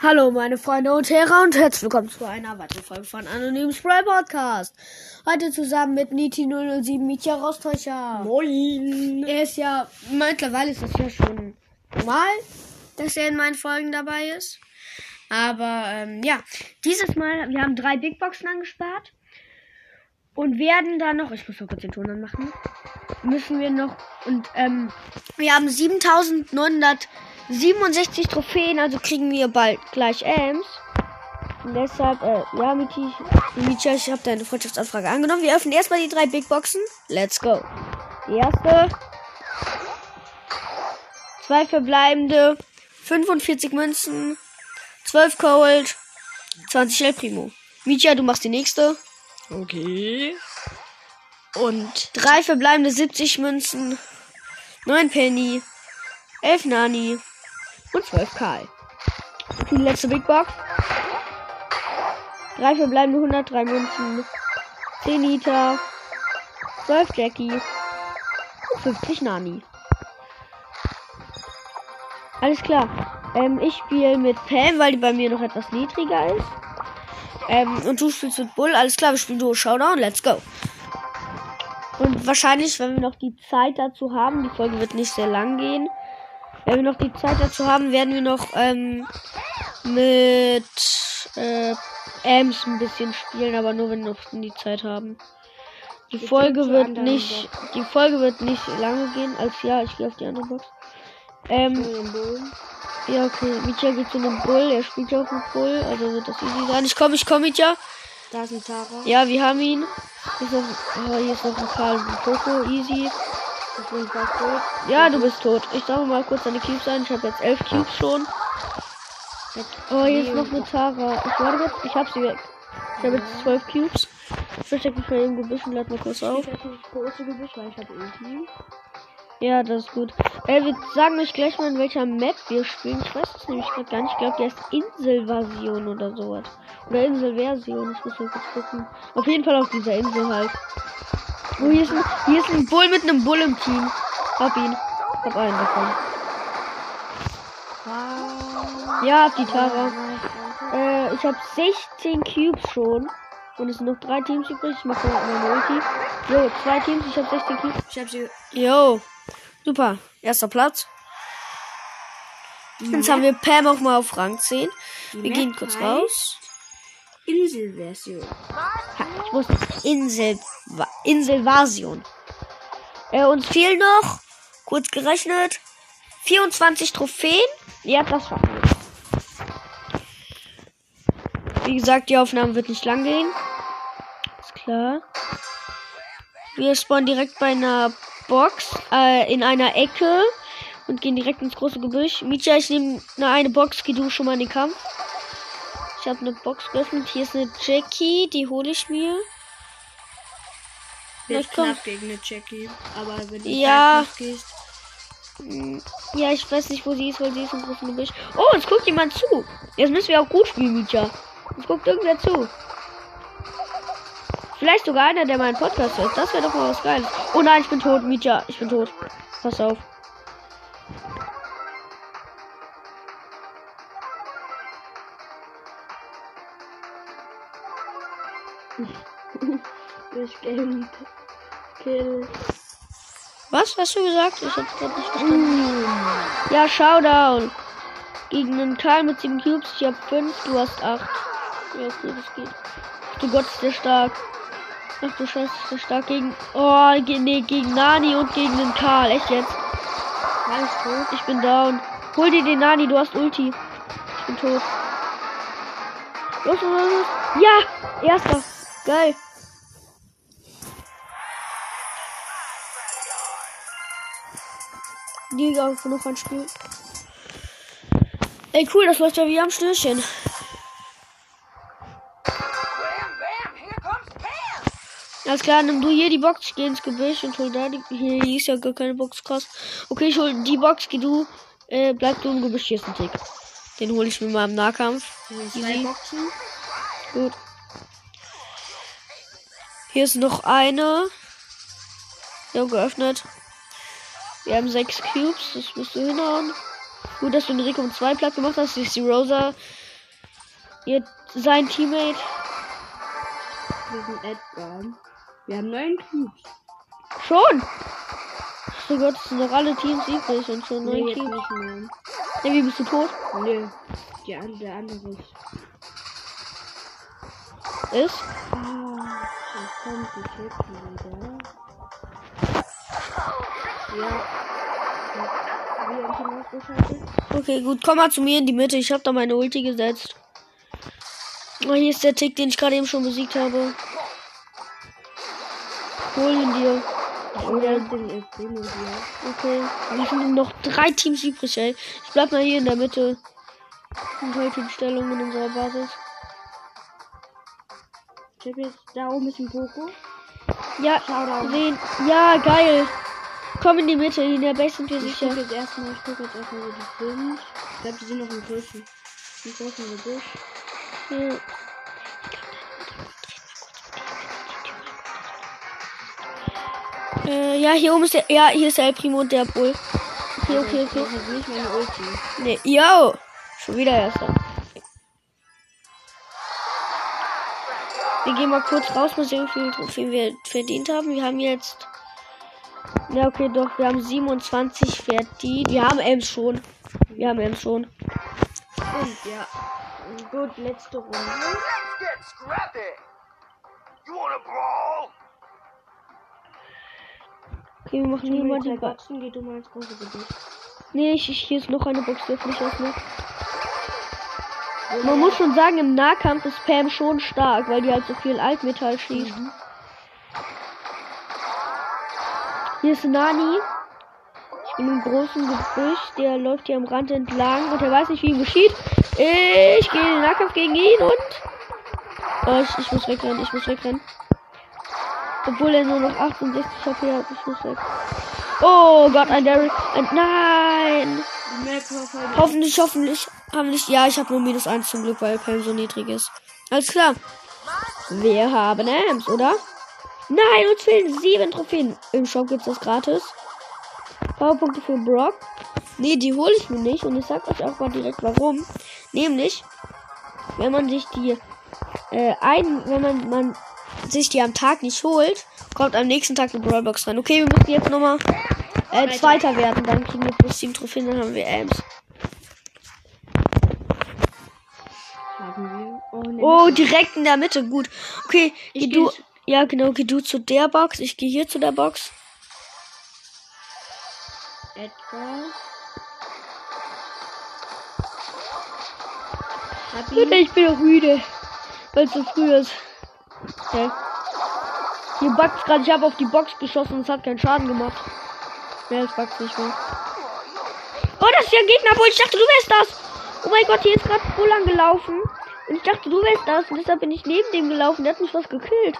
Hallo meine Freunde und Herren und herzlich willkommen zu einer weiteren Folge von Anonym Spray Podcast. Heute zusammen mit Niti007 Mietja Rostäuscher. Moin. Er ist ja, mittlerweile ist es ja schon normal, dass er in meinen Folgen dabei ist. Aber ähm, ja, dieses Mal, wir haben drei Big Boxen angespart und werden dann noch, ich muss noch kurz den Ton anmachen, müssen wir noch, und ähm, wir haben 7967 Trophäen, also kriegen wir bald gleich Ems. Und deshalb, äh, ja, Miti, Micha, ich habe deine Freundschaftsanfrage angenommen. Wir öffnen erstmal die drei Big Boxen. Let's go. Die erste. Zwei verbleibende. 45 Münzen. 12 Cold. 20 El Primo. Micha, du machst die nächste. Okay. Und Drei verbleibende 70 Münzen. 9 Penny. 11 Nani. Und 12 Karl. Die letzte Big Box. Drei verbleibende 103 Münzen. 10 Nita. 12 Jackie. Und 50 Nani. Alles klar. Ähm, ich spiele mit Pam, weil die bei mir noch etwas niedriger ist. Ähm, und du spielst mit Bull. Alles klar, wir spielen Duo Showdown. Let's go. Und wahrscheinlich, wenn wir noch die Zeit dazu haben, die Folge wird nicht sehr lang gehen. Wenn wir noch die Zeit dazu haben, werden wir noch ähm, mit äh, Ams ein bisschen spielen, aber nur wenn wir noch die Zeit haben. Die Wir Folge wird nicht, die Folge wird nicht lange gehen, als ja, ich gehe auf die andere Box. Ähm, ja, okay, Micha geht zu einem Bull, er spielt ja auch mit Bull, also wird das easy sein. Ich komme, ich komme, Micha. da ist ein Tara. Ja, wir haben ihn. Hier ist noch, oh, hier ist noch ein Karl Poco, easy. Ich bin fast tot. Ja, du bist tot. Ich sammle mal kurz deine Cubes ein. Ich habe jetzt elf Cubes schon. Oh, ist noch eine Tara. Ich warte jetzt. Ich hab sie weg. Ich habe jetzt zwölf Cubes. Ich verstecke mich mal im Gebüsch und lade mal kurz auf. Ulti. Ja, das ist gut. Äh, wir sagen euch gleich mal, in welcher Map wir spielen. Ich weiß es nämlich gerade gar nicht. Ich glaube, die heißt Inselversion oder sowas. Oder Inselversion. Ich muss mal kurz gucken. Auf jeden Fall auf dieser Insel halt. Oh, hier ist ein, hier ist ein Bull mit einem Bull im Team. Hab ihn. Hab einen davon. Ja, hab die Tara. Äh, ich habe 16 Cubes schon. Und es sind noch drei Teams übrig. Ich mache mal meine Ulti. Jo, zwei Teams. Ich habe 16 Cubes. Ich habe sie. Jo. Super. Erster Platz. Jetzt haben wir Pam auch mal auf Rang 10. Wir gehen kurz heißt raus. Inselversion. Ha, ich muss Insel, Inselvasion. Äh, uns fehlen noch, kurz gerechnet, 24 Trophäen. Ja, das schaffen wir. Wie gesagt, die Aufnahme wird nicht lang gehen. Ist klar. Wir spawnen direkt bei einer Box, äh, in einer Ecke und gehen direkt ins große Gebüsch. Mietja, ich nehme eine, eine Box, geh du schon mal in den Kampf. Ich habe eine Box geöffnet. Hier ist eine Jackie, die hole ich mir. Wird knapp gegen eine Jackie. Aber wenn du Ja. gehst. Hm, Ja, ich weiß nicht, wo sie ist, weil sie ist im großen Gebüsch. Oh, uns guckt jemand zu. Jetzt müssen wir auch gut spielen, Mietja. Uns guckt irgendwer zu. Vielleicht sogar einer, der meinen Podcast hört. Das wäre doch mal was Geiles. Oh nein, ich bin tot, Mietja. Ich bin tot. Pass auf. Bestimmt. Kill. Was hast du gesagt? Ich hab's gerade nicht verstanden. Ja, Showdown. Gegen einen Karl mit 7 Cubes. Ich hab 5, du hast 8. Ja, okay, das geht. Ach du Gott, ist der stark. Ach du Scheiße, ist der stark gegen. Oh, ge nee, gegen Nani und gegen den Karl. Echt jetzt? Alles tot. Ich bin down. Hol dir den Nani, du hast Ulti. Ich bin tot. Los, los, los. Ja! Erster. Geil. Liga noch ein Spiel. Ey, cool, das läuft ja wie am Stürchen. Alles klar, nimm du hier die Box, ich geh ins Gebüsch und hol da die. Hier, hier ist ja gar keine Box krass. Okay, ich hol die Box, geh du. Äh, bleib du im Gebüsch, hier ist ein Tick. Den hole ich mir mal im Nahkampf. Easy. Boxen. Gut. Hier ist noch eine. Ja, geöffnet. Wir haben sechs Cubes, das musst du hinhauen. Gut, dass du den Rico um zwei platt gemacht hast. Ich die Rosa Ihr, sein Teammate. Wir sind Edgar. Wir haben neun Cubes. Schon! Oh Gott, es sind noch alle Teams übrig und schon neun Nee, Teams. nicht mehr. Nee, wie bist du tot? Nee. Die an, der andere ist. Ist? Ah, kommt die Jackie wieder. Ja. Wie? Okay, gut, komm mal zu mir in die Mitte. Ich habe da meine Ulti gesetzt. Oh, hier ist der Tick, den ich gerade eben schon besiegt habe. Hol ihn dir. Oder den Primo hier. Okay. Wir sind noch drei Teams übrig, ey. Ich bleib mal hier in der Mitte. Und halte die Stellung in unserer Basis. Ich hab jetzt da oben ist ein Poco. Ja, wen? Ja, geil. Komm in die Mitte, in der sind wir Ich sicher. guck jetzt erstmal, ich guck jetzt erstmal, wo die sind. Ich glaube, die sind noch im Großen. Im großen Gebüsch. Ja. Äh, ja, hier oben ist der. Ja, hier ist der El Primo und der Bull. Okay, okay, okay. Das ist nicht meine Ulti. Nee, yo! Schon wieder erster. Wir gehen mal kurz raus, mal sehen, wie viel Trophäen wir verdient haben. Wir haben jetzt. Ja, okay, doch, wir haben 27 verdient. Wir haben Ems schon. Wir haben Ems schon. Und ja. Gut, letzte Runde. Let's get scrappy. You wanna brawl? Okay, wir machen hier mal die Boxen, geht du mal ins große Gebüsch. Nee, ich, ich, hier ist noch eine Box, die öffne ich erstmal. Man muss schon sagen, im Nahkampf ist Pam schon stark, weil die halt so viel Altmetall schießt. Hier ist Nani. Ich bin im großen Gebüsch, der läuft hier am Rand entlang und er weiß nicht, wie ihm geschieht. Ich gehe in den Nahkampf gegen ihn und. Oh, ich, ich muss wegrennen, ich muss wegrennen. Obwohl er nur noch 68 HP hat, ich muss weg. Oh Gott, ein Daryl. Ein, nein! Hoffentlich, hoffentlich, hoffentlich. Ja, ich habe nur minus eins zum Glück, weil Pam so niedrig ist. Alles klar. Wir haben Ems, oder? Nein, uns fehlen sieben Trophäen. Im Shop gibt's das gratis. Powerpunkte für Brock. Nee, die hole ich mir nicht. Und ich sag euch auch mal direkt warum. Nämlich, wenn man sich die äh, ein, wenn man, man sich die am Tag nicht holt, kommt am nächsten Tag eine Brawlbox rein. Okay, wir müssen jetzt nochmal äh, Zweiter werden. Dann kriegen wir plus sieben Trophäen, dann haben wir wir. Oh, ne, Oh, direkt in der Mitte, gut. Okay, geh Ich du. geh- Ja, genau, geh du zu der Box. Ich gehe hier zu der Box. Edgar. Ich bin auch müde. Weil es so früh ist. Okay. Hier bugt's gerade. Ich habe auf die Box geschossen und es hat keinen Schaden gemacht. Ne, es bugt's nicht mehr. Oh, das ist ja ein Gegner, wo ich dachte, du wärst das. Oh mein Gott, hier ist gerade Bull angelaufen. Und ich dachte, du wärst das. Und deshalb bin ich neben dem gelaufen. Der hat mich was gekillt.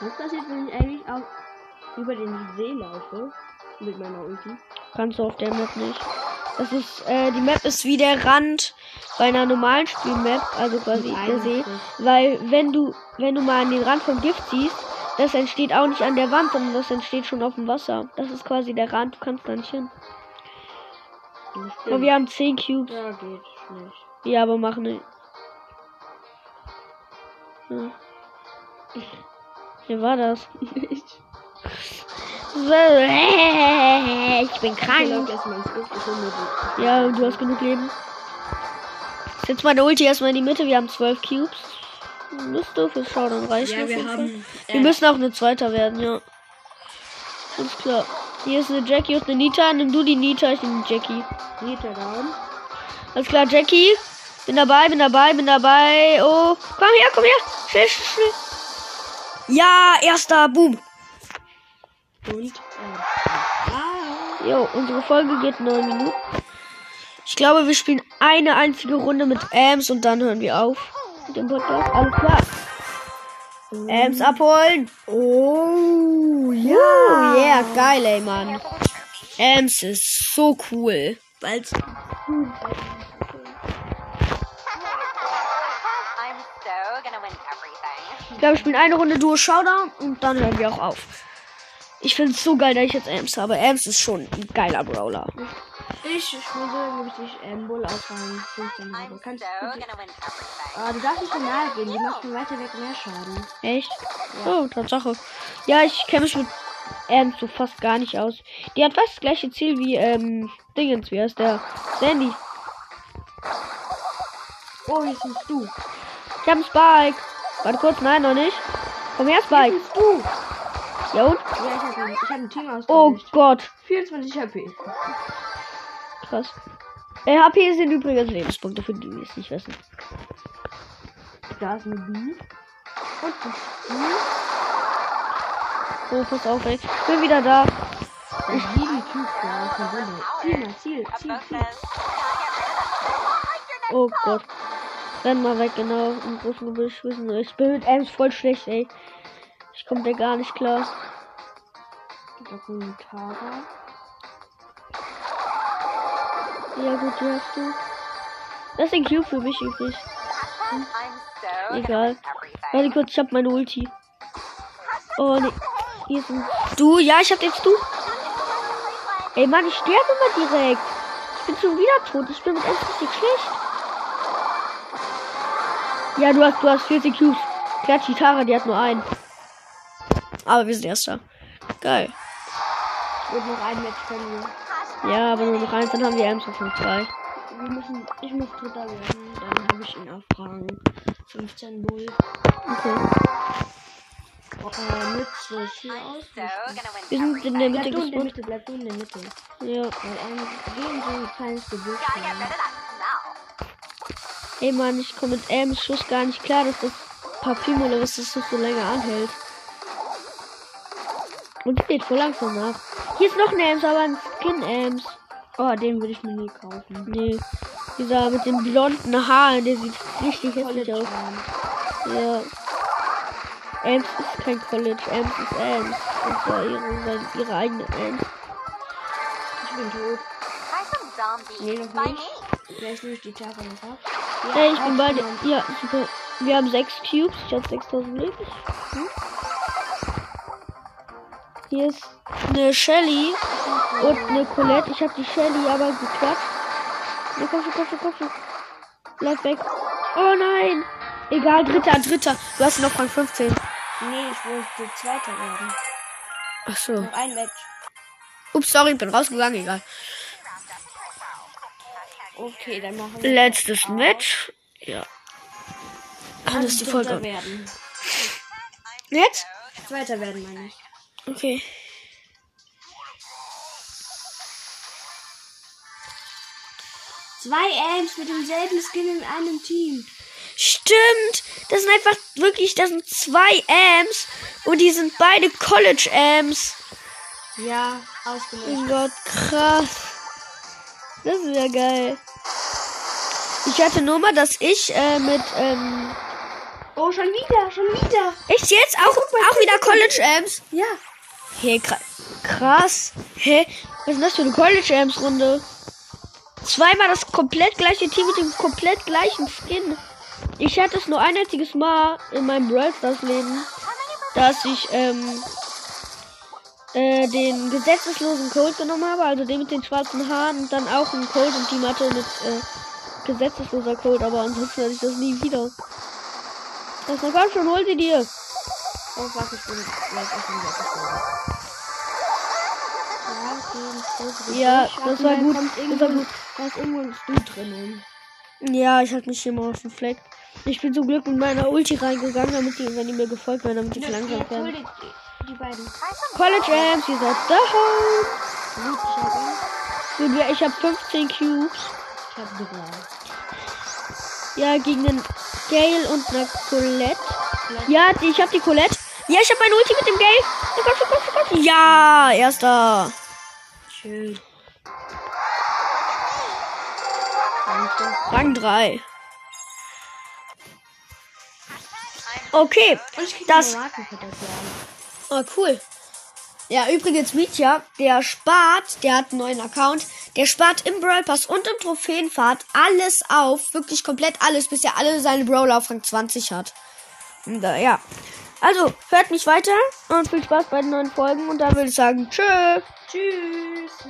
Was passiert, wenn ich eigentlich auch über den See laufe? Mit meiner Ulti. Kannst du auf der Map nicht. Das ist, äh, die Map ist wie der Rand bei einer normalen Spielmap, also quasi der See. Weil wenn du, wenn du mal an den Rand vom Gift siehst, das entsteht auch nicht an der Wand, sondern das entsteht schon auf dem Wasser. Das ist quasi der Rand, du kannst da nicht hin. Aber wir haben 10 Cubes. Ja, geht schlecht. Ja, aber machen nicht. Ja. Hier war das. Nicht. Ich bin krank. Ich. Ja, du hast genug Leben. Setz meine Ulti erstmal in die Mitte. Wir haben 12 Cubes. Müsste für Showdown reichen. Ja, wir haben. Wir äh, müssen auch eine Zweiter werden, ja. Alles klar. Hier ist eine Jackie und eine Nita. Nimm du die Nita, ich nehme die Jackie. Nita down. Alles klar, Jackie. Bin dabei, bin dabei, bin dabei. Oh, komm her, komm her. Schnell, schnell, schnell. Ja, erster. Boom. Und. Äh. Jo, unsere Folge geht 9 Minuten. Ich glaube, wir spielen eine einzige Runde mit Ams und dann hören wir auf mit dem Podcast. Alles klar. Ams abholen. Oh, ja. Oh, yeah, geil, ey, Mann. Ams ist so cool. Bald. I'm so gonna win everything. Ich glaube, wir spielen eine Runde Duo Showdown und dann hören wir auch auf. Ich finde es so geil, dass ich jetzt Ams habe. Ams ist schon ein geiler Brawler. Ich wie ich ähm, Bull auf Rang 15 habe. I'm Kannst so du. everything. Ah, du darfst nicht so nahe gehen, die macht von weiter weg mehr Schaden. Echt? Oh, Tatsache. Ja, ich kenne mich mit Ernst so fast gar nicht aus. Die hat fast das gleiche Ziel wie, ähm, Dingens, wie heißt der? Sandy. Oh, hier bist du. Ich hab einen Spike. Warte kurz, nein, noch nicht. Komm her, Spike. bist du. Ja und? Ja, ich habe ein, ich hab ein Team Oh ausgelöst. Gott. 24 HP. Krass. Äh, HP sind übrigens Lebenspunkte, für die, die es nicht wissen. Da ist eine B. Und ein Oh, pass auf, ey. Ich bin wieder da. Ich liebe die Wunder. Ziel Ziel, Ziel, Ziel. Oh Gott. Renn mal weg, genau. Im großen Gebüsch wissen. Ich bin mit Ems voll schlecht, ey. Ich komme da gar nicht klar. Ein Tara. Ja gut, die hast du. Das ist ein Cube für mich übrig. So Egal. Warte kurz, ich hab meine Ulti. Oh nee. Hier ein. Du, ja, ich hab jetzt du. Ey Mann, ich sterbe immer direkt. Ich bin schon wieder tot. Ich bin mit Ems richtig schlecht. Ja, du hast, du hast 40 Cubes. Klatsch, die Tara, die hat nur einen. Aber wir sind erster. Geil. Und noch ein Match verlieren. Ja, aber nur noch eins, dann haben wir Ems auf 2. Wir müssen, ich muss Dritter werden. Dann habe ich ihn auf Rang 15 Bull. Okay. Oh, äh, Mütze, hier aus. Wir sind in der Bleib Mitte du in der gespawnt. Mitte, bleib du in der Mitte. Ja. Weil wir in so ein kleines smell. Ey Mann, ich komme mit Ems Schuss gar nicht klar, dass das Parfüm oder was das so länger anhält. Und es geht voll langsam nach. Hier ist noch ein Ems, aber ein Skin Ems. Oh, den würde ich mir nie kaufen. Nee. Dieser mit den blonden Haaren, der sieht richtig hässlich College aus. Ja. Ems ist kein College, Ems ist Ems. Und zwar ihre, seine- ihre eigene Ems. Ich bin tot. Nee, noch nicht. Vielleicht nehme ich die Tara noch ab. Ey, ich bin jemand. Ja, super. Wir haben sechs Cubes. Ich habe 6000 Leben. Hm? Hier ist eine Shelly und eine Colette. Ich habe die Shelly aber geklatscht. Ne, komm schon, komm schon, komm schon. Bleib weg. Oh nein. Egal, dritter, dritter. Du hast noch Rang 15. Nee, ich wollte Zweiter werden. Ach so. Noch ein Match. Ups, sorry, bin rausgegangen. Egal. Okay, dann machen wir. Letztes Match. Ja. Dann ist die Folge. werden. Jetzt? Zweiter werden, meine ich. Okay. Zwei Amps mit demselben Skin in einem Team. Stimmt. Das sind einfach wirklich, das sind zwei Amps und die sind beide College Amps. Ja, Oh ausgelöst. mein Gott, krass. Das ist ja geil. Ich hatte nur mal, dass ich äh, mit, ähm, Oh, schon wieder, schon wieder. echt jetzt auch, auch wieder College Amps. Ja. Hey, kra krass. Hä? Was ist das für eine College Amps Runde? Zweimal das komplett gleiche Team mit dem komplett gleichen Skin. Ich hatte es nur ein einziges Mal in meinem Brawl Stars Leben, dass ich ähm, äh, den gesetzeslosen Code genommen habe, also den mit den schwarzen Haaren und dann auch einen Code im Team hatte mit äh, gesetzesloser Code, aber ansonsten hatte ich das nie wieder. Das na komm schon, hol sie dir. Oh, fuck, ich bin gleich auf dem Ja, das war gut. Das war gut. Da ist irgendwo ein Stuhl drinnen. Ja, ich hatte mich hier mal auf den Fleck. Ich bin zum Glück mit meiner Ulti reingegangen, damit die, wenn die mir gefolgt werden, damit die hol werden. die, die beiden. College Amps, ihr seid da. Gut, ich hab ihn. Gut, ja, ich habe 15 Cubes. Ich hab drei. Ja, gegen den Gale und eine Colette. Ja, ich habe die Colette. Ja, ich habe meine Ulti mit dem Gale. Komm schon, komm schon, komm schon. Ja, erster. Schön. Rang 3. Okay, Das-. Ah, cool. Ja, übrigens, Mietja, der spart, der hat einen neuen Account, der spart im Brawl Pass und im Trophäenfahrt alles auf, wirklich komplett alles, bis er alle seine Brawler auf Rang 20 hat. Und, äh, ja. Also, hört mich weiter und viel Spaß bei den neuen Folgen und dann würde ich sagen, tschö. Tschüss.